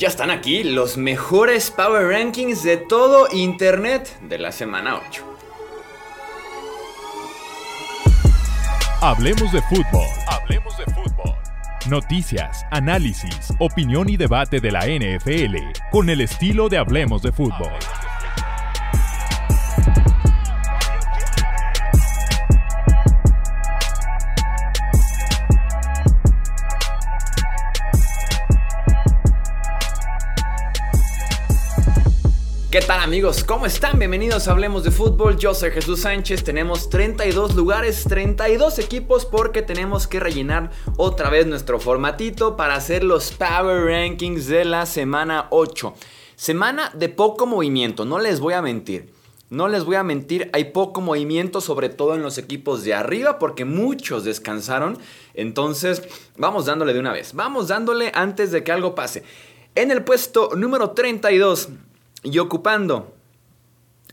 Ya están aquí los mejores Power Rankings de todo Internet de la semana 8. Hablemos de fútbol. Hablemos de fútbol. Noticias, análisis, opinión y debate de la NFL con el estilo de Hablemos de fútbol. Amigos? ¿Cómo están? Bienvenidos a Hablemos de Fútbol. Yo soy Jesús Sánchez. Tenemos 32 lugares, 32 equipos porque tenemos que rellenar otra vez nuestro formatito para hacer los Power Rankings de la semana 8. Semana de poco movimiento, no les voy a mentir. No les voy a mentir, hay poco movimiento, sobre todo en los equipos de arriba, porque muchos descansaron. Entonces, vamos dándole de una vez. Vamos dándole antes de que algo pase. En el puesto número 32 y ocupando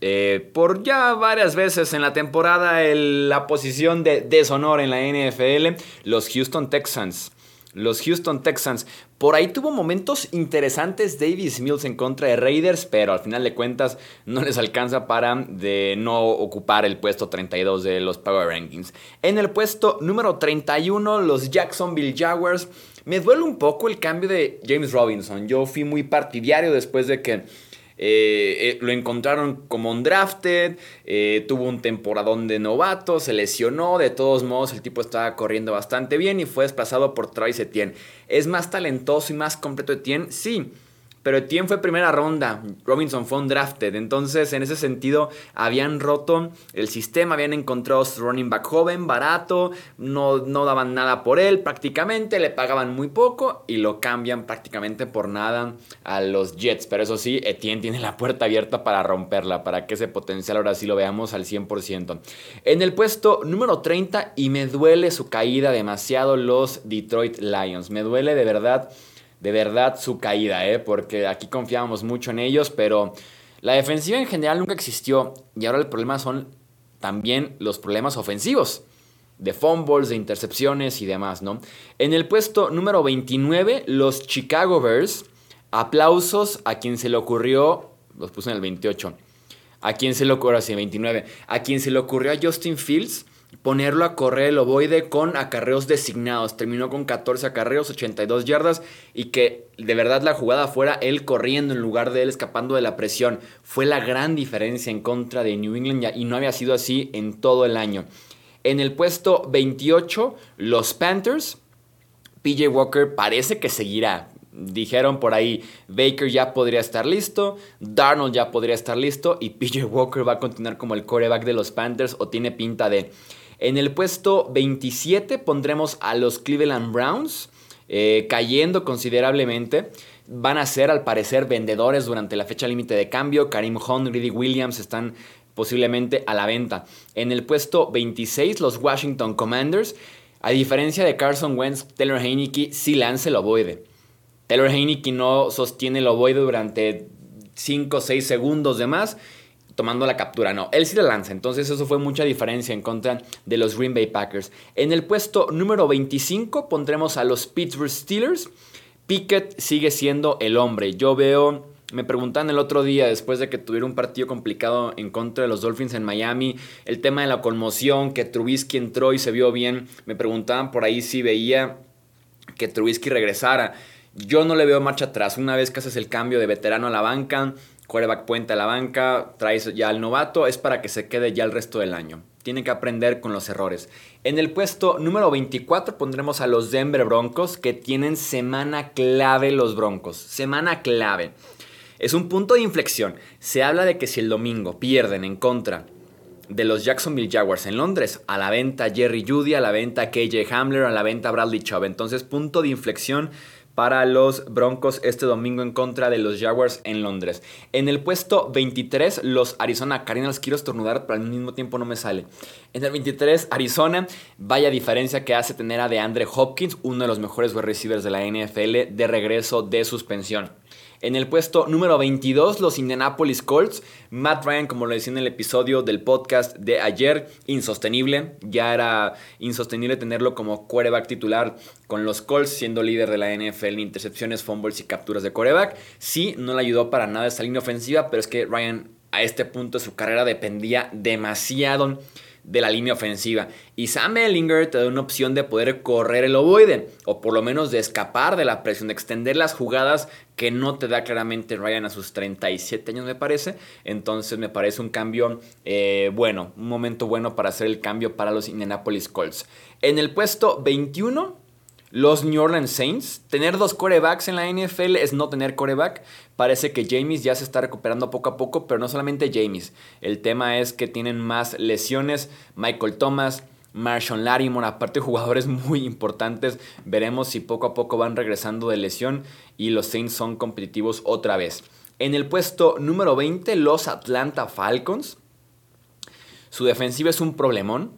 eh, por ya varias veces en la temporada la posición de deshonor en la NFL, los Houston Texans. Los Houston Texans. Por ahí tuvo momentos interesantes Davis Mills en contra de Raiders, pero al final de cuentas no les alcanza para de no ocupar el puesto 32 de los Power Rankings. En el puesto número 31, los Jacksonville Jaguars. Me duele un poco el cambio de James Robinson. Yo fui muy partidario después de que eh, eh, lo encontraron como un drafted, eh, tuvo un temporadón de novato, se lesionó, de todos modos el tipo estaba corriendo bastante bien y fue desplazado por Travis Etienne. ¿Es más talentoso y más completo Etienne? Sí, pero Etienne fue primera ronda, Robinson fue un drafted, entonces en ese sentido habían roto el sistema, habían encontrado su running back joven, barato, no, no daban nada por él prácticamente, le pagaban muy poco y lo cambian prácticamente por nada a los Jets, pero eso sí, Etienne tiene la puerta abierta para romperla, para que ese potencial ahora sí lo veamos al 100%. En el puesto número 30 y me duele su caída demasiado los Detroit Lions, me duele de verdad de verdad su caída, ¿eh? porque aquí confiábamos mucho en ellos, pero la defensiva en general nunca existió y ahora el problema son también los problemas ofensivos de fumbles, de intercepciones y demás, ¿no? En el puesto número 29, los Chicago Bears, aplausos a quien se le ocurrió, los puse en el 28, a quien se le ocurrió, así, 29, a quien se le ocurrió a Justin Fields ponerlo a correr el ovoide con acarreos designados. Terminó con 14 acarreos, 82 yardas y que de verdad la jugada fuera él corriendo en lugar de él escapando de la presión. Fue la gran diferencia en contra de New England y no había sido así en todo el año. En el puesto 28, los Panthers. PJ Walker parece que seguirá. Dijeron por ahí, Baker ya podría estar listo, Darnold ya podría estar listo y PJ Walker va a continuar como el coreback de los Panthers o tiene pinta de... En el puesto 27 pondremos a los Cleveland Browns, eh, cayendo considerablemente. Van a ser, al parecer, vendedores durante la fecha límite de cambio. Karim Hunt, Greedy Williams están posiblemente a la venta. En el puesto 26, los Washington Commanders. A diferencia de Carson Wentz, Taylor Heineke sí lanza el ovoide. Taylor Heineke no sostiene el ovoide durante 5 o 6 segundos de más tomando la captura. No, él sí la lanza. Entonces eso fue mucha diferencia en contra de los Green Bay Packers. En el puesto número 25 pondremos a los Pittsburgh Steelers. Pickett sigue siendo el hombre. Yo veo... Me preguntan el otro día, después de que tuviera un partido complicado en contra de los Dolphins en Miami, el tema de la conmoción, que Trubisky entró y se vio bien. Me preguntaban por ahí si veía que Trubisky regresara. Yo no le veo marcha atrás. Una vez que haces el cambio de veterano a la banca, quarterback puente a la banca, traes ya al novato, es para que se quede ya el resto del año. Tiene que aprender con los errores. En el puesto número 24 pondremos a los Denver Broncos que tienen semana clave los Broncos. Semana clave. Es un punto de inflexión. Se habla de que si el domingo pierden en contra de los Jacksonville Jaguars en Londres, a la venta Jerry Judy, a la venta KJ Hamler, a la venta Bradley Chubb. Entonces, punto de inflexión para los Broncos este domingo en contra de los Jaguars en Londres. En el puesto 23, los Arizona Cardinals. Quiero estornudar, pero al mismo tiempo no me sale. En el 23, Arizona. Vaya diferencia que hace tener a DeAndre Hopkins, uno de los mejores wide receivers de la NFL, de regreso de suspensión. En el puesto número 22, los Indianapolis Colts. Matt Ryan, como lo decía en el episodio del podcast de ayer, insostenible. Ya era insostenible tenerlo como quarterback titular con los Colts, siendo líder de la NFL en intercepciones, fumbles y capturas de quarterback. Sí, no le ayudó para nada esa línea ofensiva, pero es que Ryan a este punto de su carrera dependía demasiado de la línea ofensiva. Y Sam Ellinger te da una opción de poder correr el ovoide, o por lo menos de escapar de la presión, de extender las jugadas que no te da claramente Ryan a sus 37 años, me parece. Entonces me parece un cambio eh, bueno, un momento bueno para hacer el cambio para los Indianapolis Colts. En el puesto 21 los New Orleans Saints, tener dos corebacks en la NFL es no tener coreback. Parece que James ya se está recuperando poco a poco, pero no solamente James. El tema es que tienen más lesiones. Michael Thomas, Marshall Larimore, aparte jugadores muy importantes. Veremos si poco a poco van regresando de lesión y los Saints son competitivos otra vez. En el puesto número 20, los Atlanta Falcons. Su defensiva es un problemón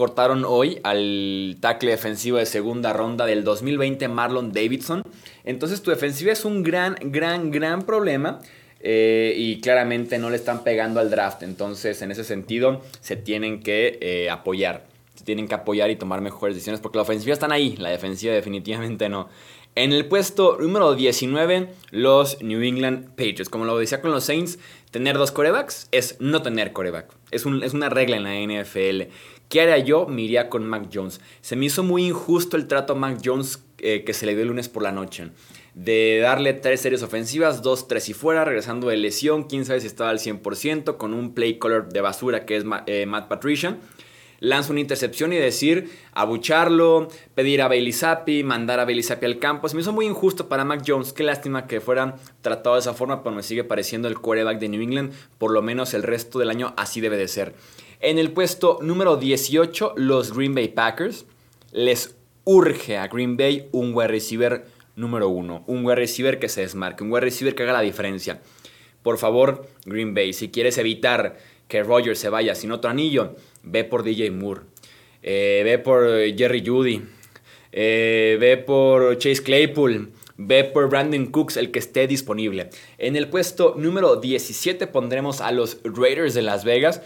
cortaron hoy al tackle defensivo de segunda ronda del 2020 Marlon Davidson. Entonces tu defensiva es un gran, gran, gran problema. Eh, y claramente no le están pegando al draft. Entonces, en ese sentido, se tienen que eh, apoyar. Se tienen que apoyar y tomar mejores decisiones porque la ofensiva están ahí, la defensiva definitivamente no. En el puesto número 19, los New England Patriots. Como lo decía con los Saints, tener dos corebacks es no tener coreback. Es, es una regla en la NFL. ¿Qué haría yo? Me iría con Mac Jones. Se me hizo muy injusto el trato a Mac Jones eh, que se le dio el lunes por la noche. De darle tres series ofensivas, dos, tres y fuera, regresando de lesión, quién sabe si estaba al 100%, con un play color de basura que es eh, Matt Patricia. Lanza una intercepción y decir, abucharlo, pedir a Bailey Zappi, mandar a Bailey Zappi al campo. Se me hizo muy injusto para Mac Jones. Qué lástima que fuera tratado de esa forma, pero me sigue pareciendo el quarterback de New England. Por lo menos el resto del año así debe de ser. En el puesto número 18, los Green Bay Packers. Les urge a Green Bay un wide receiver número uno. Un wide receiver que se desmarque, un wide receiver que haga la diferencia. Por favor, Green Bay, si quieres evitar que Rogers se vaya sin otro anillo, ve por DJ Moore. Eh, ve por Jerry Judy. Eh, ve por Chase Claypool. Ve por Brandon Cooks, el que esté disponible. En el puesto número 17 pondremos a los Raiders de Las Vegas.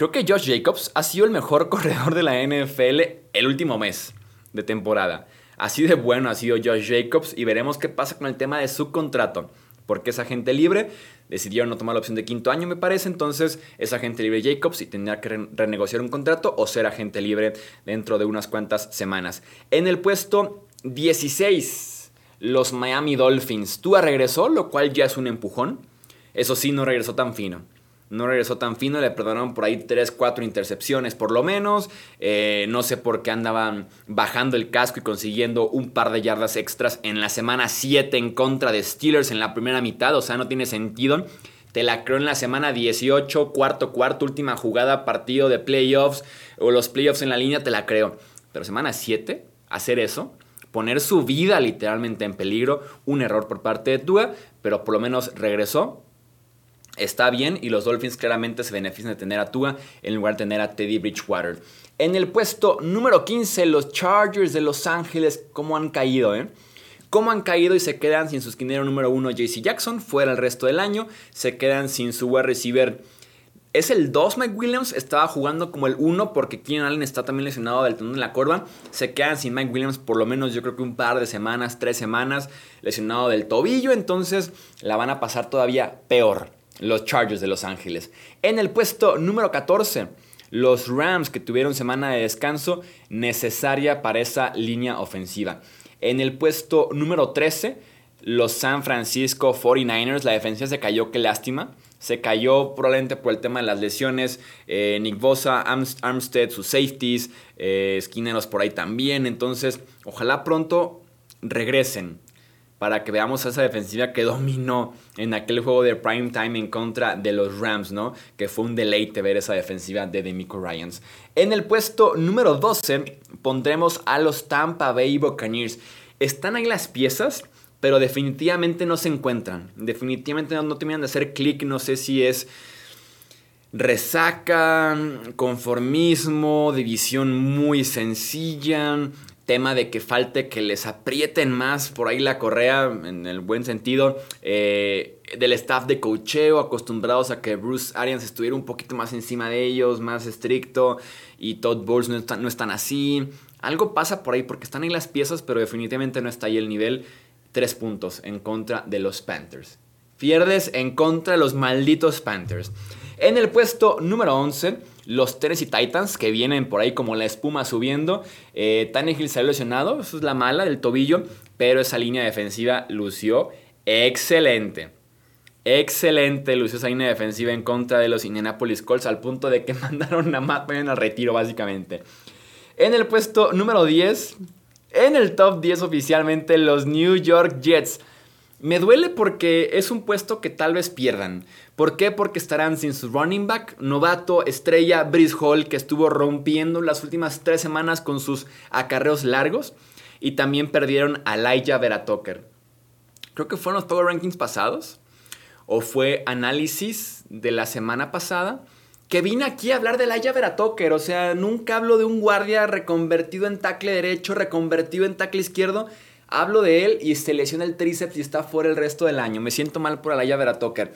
Creo que Josh Jacobs ha sido el mejor corredor de la NFL el último mes de temporada. Así de bueno ha sido Josh Jacobs y veremos qué pasa con el tema de su contrato. Porque es agente libre, decidieron no tomar la opción de quinto año, me parece. Entonces es agente libre Jacobs y tendrá que renegociar un contrato o ser agente libre dentro de unas cuantas semanas. En el puesto 16, los Miami Dolphins. Tua regresó, lo cual ya es un empujón. Eso sí, no regresó tan fino no regresó tan fino, le perdonaron por ahí 3, 4 intercepciones por lo menos. Eh, no sé por qué andaban bajando el casco y consiguiendo un par de yardas extras en la semana 7 en contra de Steelers en la primera mitad, o sea, no tiene sentido. Te la creo en la semana 18, cuarto, cuarto, última jugada, partido de playoffs o los playoffs en la línea, te la creo. Pero semana 7, hacer eso, poner su vida literalmente en peligro, un error por parte de Tua, pero por lo menos regresó, está bien y los Dolphins claramente se benefician de tener a Tua en lugar de tener a Teddy Bridgewater. En el puesto número 15, los Chargers de Los Ángeles, ¿cómo han caído, eh? ¿Cómo han caído y se quedan sin su esquinero número 1 JC Jackson fuera el resto del año? Se quedan sin su wide receiver. Es el 2 Mike Williams, estaba jugando como el 1 porque Keenan Allen está también lesionado del tendón de la corva. Se quedan sin Mike Williams por lo menos yo creo que un par de semanas, tres semanas, lesionado del tobillo, entonces la van a pasar todavía peor los Chargers de Los Ángeles. En el puesto número 14, los Rams que tuvieron semana de descanso necesaria para esa línea ofensiva. En el puesto número 13, los San Francisco 49ers, la defensa se cayó, qué lástima. Se cayó probablemente por el tema de las lesiones. Eh, Nick Bosa, Armstead, sus safeties, eh, esquineros por ahí también. Entonces, ojalá pronto regresen para que veamos esa defensiva que dominó en aquel juego de prime time en contra de los Rams, ¿no? Que fue un deleite ver esa defensiva de Demico Ryans. En el puesto número 12 pondremos a los Tampa Bay Buccaneers. Están ahí las piezas, pero definitivamente no se encuentran. Definitivamente no, no terminan de hacer clic, no sé si es resaca, conformismo, división muy sencilla, tema de que falte que les aprieten más por ahí la correa, en el buen sentido, eh, del staff de cocheo, acostumbrados a que Bruce Arians estuviera un poquito más encima de ellos, más estricto, y Todd Bowles no, no están así. Algo pasa por ahí porque están ahí las piezas, pero definitivamente no está ahí el nivel. Tres puntos en contra de los Panthers. Pierdes en contra de los malditos Panthers. En el puesto número 11, los Tennessee Titans, que vienen por ahí como la espuma subiendo. Eh, Tannehill salió lesionado, eso es la mala del tobillo, pero esa línea defensiva lució excelente. Excelente lució esa línea defensiva en contra de los Indianapolis Colts al punto de que mandaron a Matt Ryan al retiro básicamente. En el puesto número 10, en el top 10 oficialmente, los New York Jets. Me duele porque es un puesto que tal vez pierdan. ¿Por qué? Porque estarán sin su running back, novato, estrella, Brice Hall, que estuvo rompiendo las últimas tres semanas con sus acarreos largos. Y también perdieron a Elijah Veratoker. Creo que fueron los Power Rankings pasados. O fue análisis de la semana pasada. Que vine aquí a hablar de Elijah Veratoker. O sea, nunca hablo de un guardia reconvertido en tackle derecho, reconvertido en tackle izquierdo Hablo de él y se lesiona el tríceps y está fuera el resto del año. Me siento mal por Alaya Veratoker.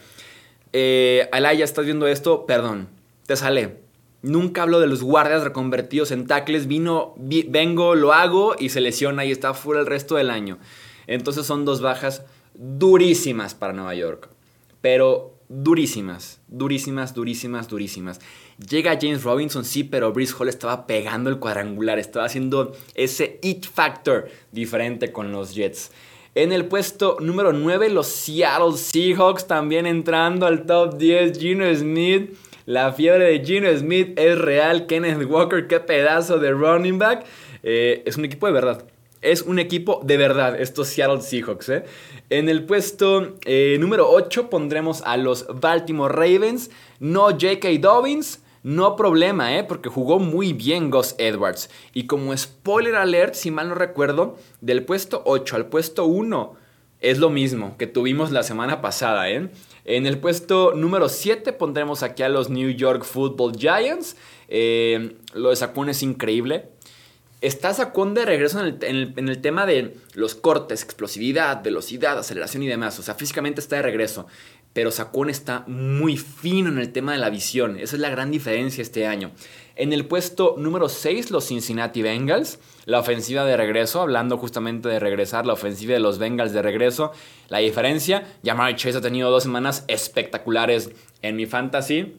Eh, Alaya, ¿estás viendo esto? Perdón, te sale. Nunca hablo de los guardias reconvertidos en tackles. Vino, vengo, lo hago y se lesiona y está fuera el resto del año. Entonces son dos bajas durísimas para Nueva York. Pero durísimas, durísimas, durísimas, durísimas. Llega James Robinson, sí, pero Brice Hall estaba pegando el cuadrangular, estaba haciendo ese it factor diferente con los Jets. En el puesto número 9, los Seattle Seahawks también entrando al top 10. Gino Smith, la fiebre de Gino Smith es real. Kenneth Walker, qué pedazo de running back. Eh, es un equipo de verdad. Es un equipo de verdad, estos Seattle Seahawks. ¿eh? En el puesto eh, número 8 pondremos a los Baltimore Ravens. No J.K. Dobbins. No problema, ¿eh? Porque jugó muy bien Gus Edwards. Y como spoiler alert, si mal no recuerdo, del puesto 8 al puesto 1 es lo mismo que tuvimos la semana pasada, ¿eh? En el puesto número 7 pondremos aquí a los New York Football Giants. Eh, lo de Saquon es increíble. Está Saquon de regreso en el, en el, tema de los cortes, explosividad, velocidad, aceleración y demás. O sea, físicamente está de regreso pero Saquon está muy fino en el tema de la visión. Esa es la gran diferencia este año. En el puesto número 6, los Cincinnati Bengals. La ofensiva de regreso, hablando justamente de regresar, la ofensiva de los Bengals de regreso. La diferencia, Jamar Chase ha tenido dos semanas espectaculares en mi fantasy.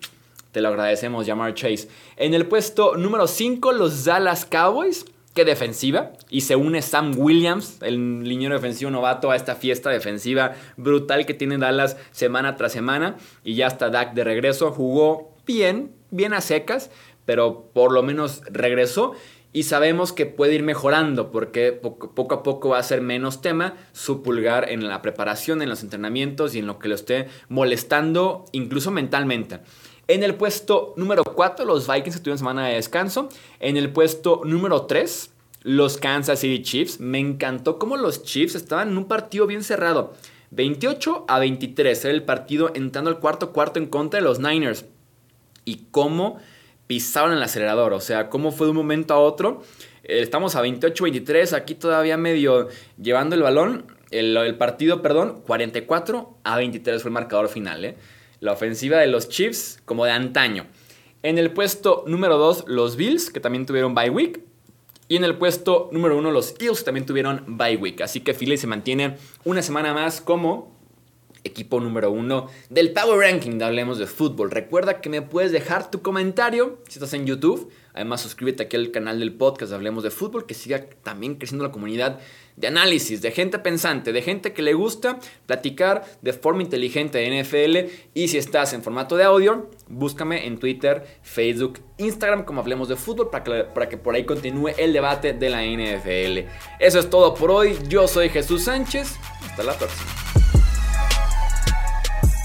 Te lo agradecemos, Jamar Chase. En el puesto número 5, los Dallas Cowboys que defensiva. Y se une Sam Williams, el liniero defensivo novato, a esta fiesta defensiva brutal que tiene Dallas semana tras semana. Y ya está Dak de regreso. Jugó bien, bien a secas, pero por lo menos regresó. Y sabemos que puede ir mejorando porque poco a poco va a ser menos tema su pulgar en la preparación, en los entrenamientos y en lo que lo esté molestando, incluso mentalmente. En el puesto número 4, los Vikings tuvieron semana de descanso. En el puesto número 3, los Kansas City Chiefs. Me encantó cómo los Chiefs estaban en un partido bien cerrado. 28 a 23 era el partido entrando al cuarto cuarto en contra de los Niners. Y cómo pisaron el acelerador, o sea, cómo fue de un momento a otro. Eh, estamos a 28-23, aquí todavía medio llevando el balón. El, el, partido, perdón, 44 a 23 fue el marcador final. ¿eh? La ofensiva de los Chiefs como de antaño. En el puesto número 2, los Bills, que también tuvieron bye week. Y en el puesto número 1, los Eagles, que también tuvieron bye week. Así que Philly se mantiene una semana más como equipo número 1 del Power Ranking de Hablemos de Fútbol. Recuerda que me puedes dejar tu comentario si estás en YouTube. Además, suscríbete aquí al canal del podcast de Hablemos de Fútbol, que siga también creciendo la comunidad de análisis, de gente pensante, de gente que le gusta platicar de forma inteligente de NFL. Y si estás en formato de audio, búscame en Twitter, Facebook, Instagram como Hablemos de Fútbol para que, para que por ahí continúe el debate de la NFL. Eso es todo por hoy. Yo soy Jesús Sánchez. Hasta la próxima.